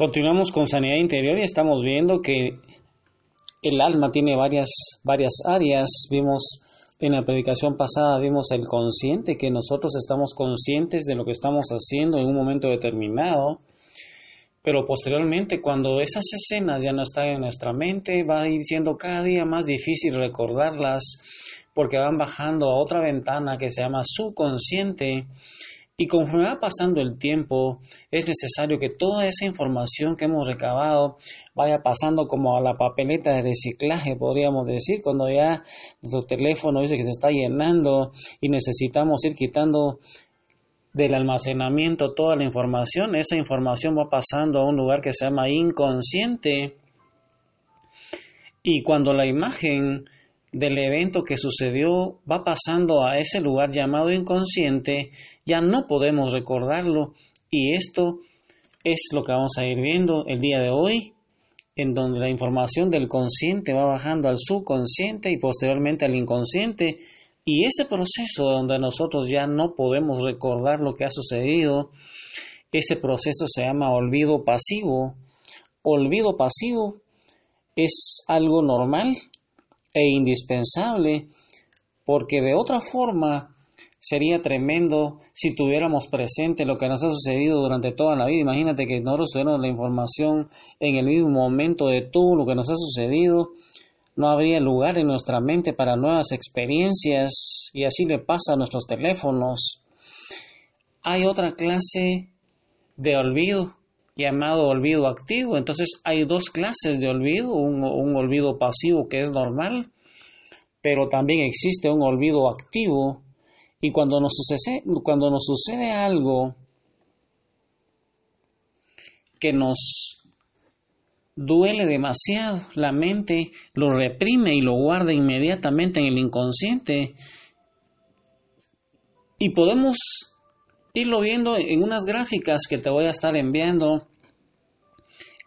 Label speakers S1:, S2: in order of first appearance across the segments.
S1: Continuamos con sanidad interior y estamos viendo que el alma tiene varias, varias áreas. Vimos en la predicación pasada, vimos el consciente, que nosotros estamos conscientes de lo que estamos haciendo en un momento determinado. Pero posteriormente, cuando esas escenas ya no están en nuestra mente, va a ir siendo cada día más difícil recordarlas porque van bajando a otra ventana que se llama subconsciente y conforme va pasando el tiempo, es necesario que toda esa información que hemos recabado vaya pasando como a la papeleta de reciclaje, podríamos decir, cuando ya nuestro teléfono dice que se está llenando y necesitamos ir quitando del almacenamiento toda la información, esa información va pasando a un lugar que se llama inconsciente. Y cuando la imagen del evento que sucedió va pasando a ese lugar llamado inconsciente, ya no podemos recordarlo y esto es lo que vamos a ir viendo el día de hoy, en donde la información del consciente va bajando al subconsciente y posteriormente al inconsciente y ese proceso donde nosotros ya no podemos recordar lo que ha sucedido, ese proceso se llama olvido pasivo. Olvido pasivo es algo normal e indispensable, porque de otra forma sería tremendo si tuviéramos presente lo que nos ha sucedido durante toda la vida. Imagínate que nosotros tuviéramos la información en el mismo momento de todo lo que nos ha sucedido. No habría lugar en nuestra mente para nuevas experiencias y así le pasa a nuestros teléfonos. Hay otra clase de olvido llamado olvido activo. Entonces hay dos clases de olvido, un, olvido pasivo que es normal, pero también existe un olvido activo. Y cuando nos sucede, cuando nos sucede algo que nos duele demasiado, la mente lo reprime y lo guarda inmediatamente en el inconsciente. Y podemos irlo viendo en unas gráficas que te voy a estar enviando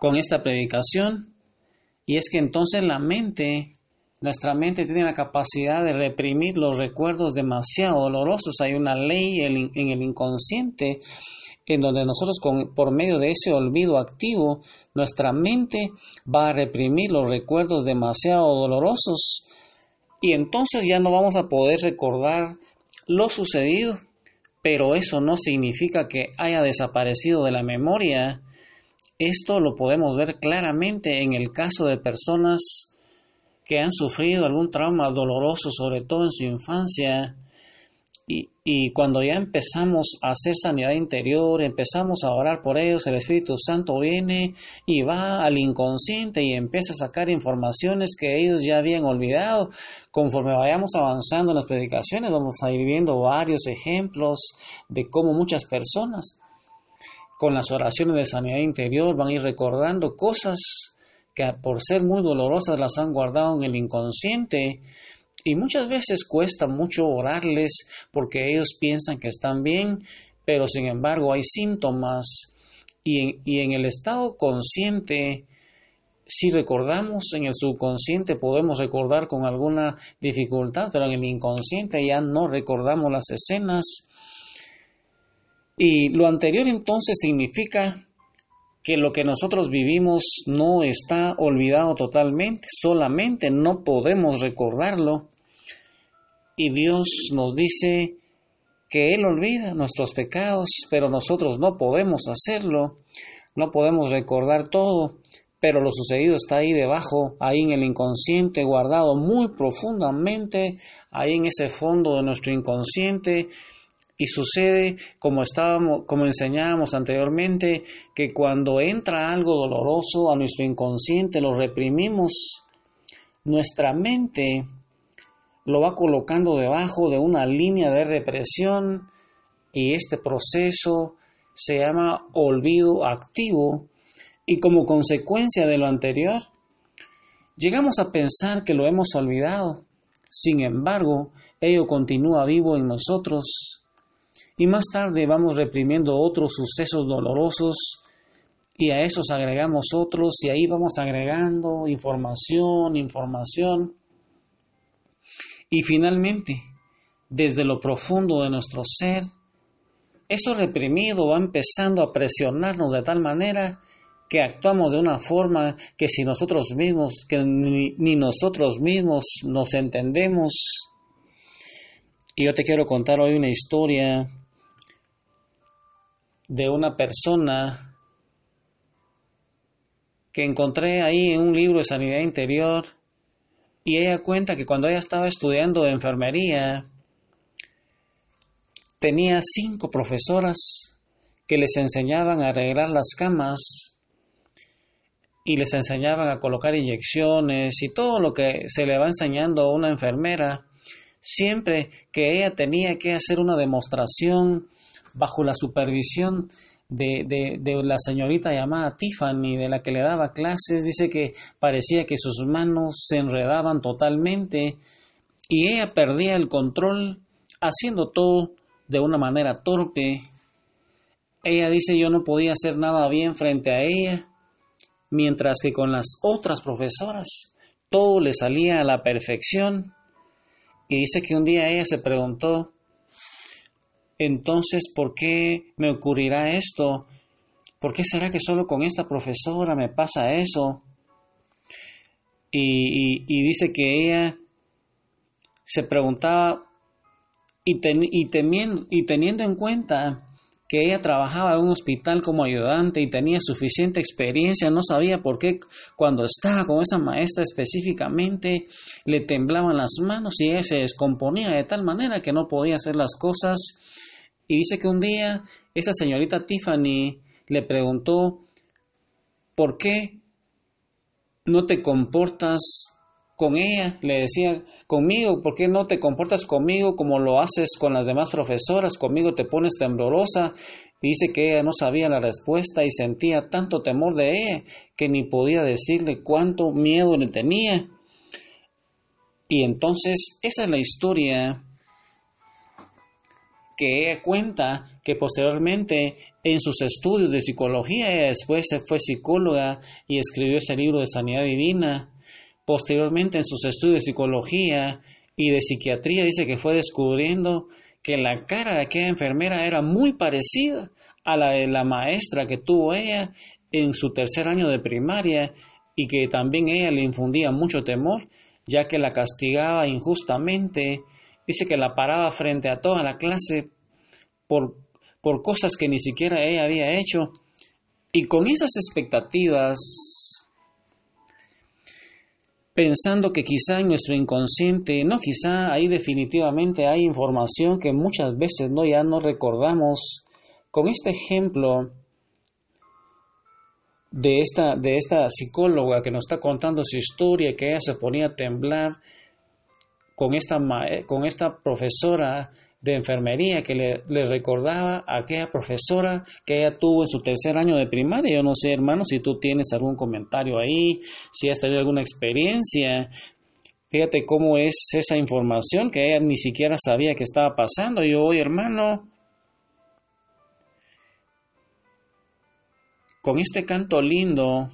S1: con esta predicación. Y es que entonces la mente, nuestra mente tiene la capacidad de reprimir los recuerdos demasiado dolorosos. Hay una ley en el inconsciente en donde nosotros con, por medio de ese olvido activo, nuestra mente va a reprimir los recuerdos demasiado dolorosos y entonces ya no vamos a poder recordar lo sucedido pero eso no significa que haya desaparecido de la memoria. Esto lo podemos ver claramente en el caso de personas que han sufrido algún trauma doloroso, sobre todo en su infancia, y, cuando ya empezamos a hacer sanidad interior, empezamos a orar por ellos, el Espíritu Santo viene y va al inconsciente y empieza a sacar informaciones que ellos ya habían olvidado. Conforme vayamos avanzando en las predicaciones, vamos a ir viendo varios ejemplos de cómo muchas personas con las oraciones de sanidad interior van a ir recordando cosas que por ser muy dolorosas las han guardado en el inconsciente y muchas veces cuesta mucho orarles porque ellos piensan que están bien, pero sin embargo hay síntomas y en, y en el estado consciente, si recordamos en el subconsciente podemos recordar con alguna dificultad, pero en el inconsciente ya no recordamos las escenas. Y lo anterior entonces significa que lo que nosotros vivimos no está olvidado totalmente, solamente no podemos recordarlo. Y Dios nos dice que Él olvida nuestros pecados, pero nosotros no podemos hacerlo, no podemos recordar todo, pero lo sucedido está ahí debajo, ahí en el inconsciente, guardado muy profundamente, ahí en ese fondo de nuestro inconsciente, y sucede como estábamos, como enseñábamos anteriormente, que cuando entra algo doloroso a nuestro inconsciente, lo reprimimos. Nuestra mente lo va colocando debajo de una línea de represión y este proceso se llama olvido activo y como consecuencia de lo anterior, llegamos a pensar que lo hemos olvidado. Sin embargo, ello continúa vivo en nosotros y más tarde vamos reprimiendo otros sucesos dolorosos y a esos agregamos otros y ahí vamos agregando información, información y finalmente, desde lo profundo de nuestro ser, eso reprimido va empezando a presionarnos de tal manera que actuamos de una forma que si nosotros mismos, que ni, ni nosotros mismos nos entendemos. Y yo te quiero contar hoy una historia de una persona que encontré ahí en un libro de sanidad interior y ella cuenta que cuando ella estaba estudiando enfermería tenía cinco profesoras que les enseñaban a arreglar las camas y les enseñaban a colocar inyecciones y todo lo que se le va enseñando a una enfermera, siempre que ella tenía que hacer una demostración bajo la supervisión de, de, la señorita llamada Tiffany, de la que le daba clases, dice que parecía que sus manos se enredaban totalmente y ella perdía el control haciendo todo de una manera torpe. Ella dice yo no podía hacer nada bien frente a ella mientras que con las otras profesoras todo le salía a la perfección. Y dice que un día ella se preguntó, entonces, ¿por qué me ocurrirá esto? ¿Por qué será que solo con esta profesora me pasa eso? Y, dice que ella se preguntaba y, y, temiendo, y teniendo en cuenta que ella trabajaba en un hospital como ayudante y tenía suficiente experiencia, no sabía por qué cuando estaba con esa maestra específicamente le temblaban las manos y ella se descomponía de tal manera que no podía hacer las cosas. Y dice que un día esa señorita Tiffany le preguntó, ¿por qué no te comportas con ella, le decía, conmigo, ¿por qué no te comportas conmigo como lo haces con las demás profesoras? Conmigo te pones temblorosa. Dice que ella no sabía la respuesta y sentía tanto temor de ella que ni podía decirle cuánto miedo le tenía. Y entonces esa es la historia que ella cuenta que posteriormente en sus estudios de psicología ella después se fue psicóloga y escribió ese libro de sanidad divina Posteriormente, en sus estudios de psicología y de psiquiatría, dice que fue descubriendo que la cara de aquella enfermera era muy parecida a la de la maestra que tuvo ella en su tercer año de primaria y que también ella le infundía mucho temor, ya que la castigaba injustamente. Dice que la paraba frente a toda la clase por, por cosas que ni siquiera ella había hecho. Y con esas expectativas pensando que quizá en nuestro inconsciente, no quizá, ahí definitivamente hay información que muchas veces no ya no recordamos. Con este ejemplo de esta, de esta psicóloga que nos está contando su historia, que ella se ponía a temblar con esta, con esta profesora de enfermería que le, recordaba a aquella profesora que ella tuvo en su tercer año de primaria. Yo no sé, hermano, si tú tienes algún comentario ahí, si has tenido alguna experiencia. Fíjate cómo es esa información que ella ni siquiera sabía que estaba pasando. Yo, hoy, hermano, con este canto lindo,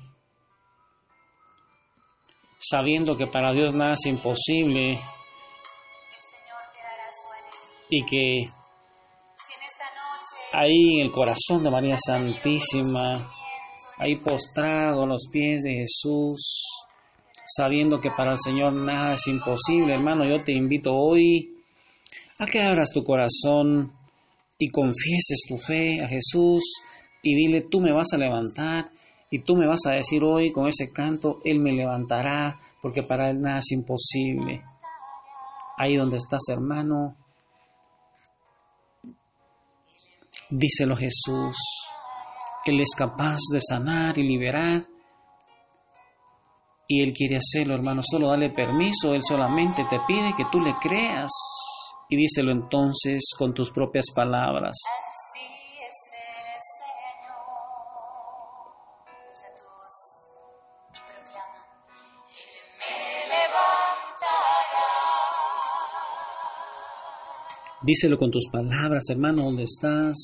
S1: sabiendo que para Dios nada es imposible, y que ahí en el corazón de María Santísima, ahí postrado a los pies de Jesús, sabiendo que para el Señor nada es imposible, hermano, yo te invito hoy a que abras tu corazón y confieses tu fe a Jesús y dile, tú me vas a levantar y tú me vas a decir hoy con ese canto, Él me levantará, porque para Él nada es imposible. Ahí donde estás, hermano, Díselo Jesús. Él es capaz de sanar y liberar. Y Él quiere hacerlo, hermano. Solo dale permiso. Él solamente te pide que tú le creas. Y díselo entonces con tus propias palabras. Díselo con tus palabras, hermano, ¿dónde estás?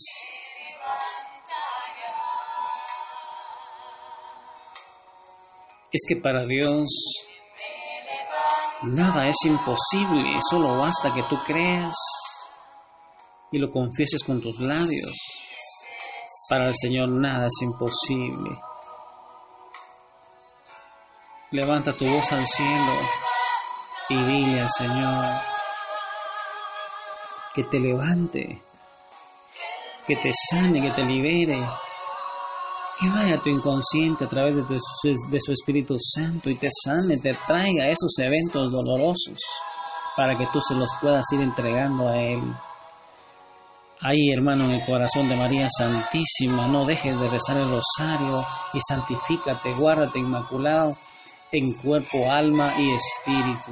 S1: Es que para Dios nada es imposible, solo basta que tú creas y lo confieses con tus labios. Para el Señor nada es imposible. Levanta tu voz al cielo y dile al Señor que te levante, que te sane, que te libere, que vaya a tu inconsciente a través de, de su Espíritu Santo y te sane, te traiga esos eventos dolorosos para que tú se los puedas ir entregando a Él. Ahí, hermano, en el corazón de María Santísima, no dejes de rezar el rosario y santifícate, guárdate inmaculado en cuerpo, alma y espíritu.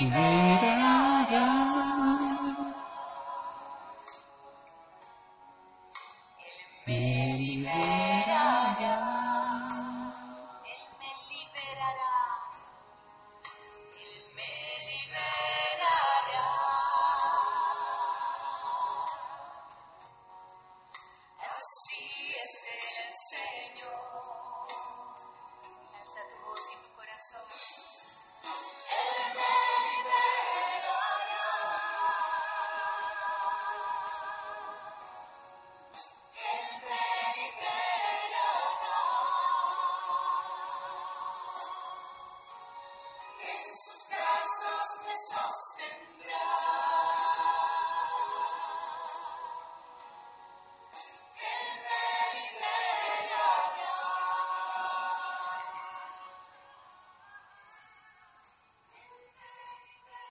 S2: me sostendrá.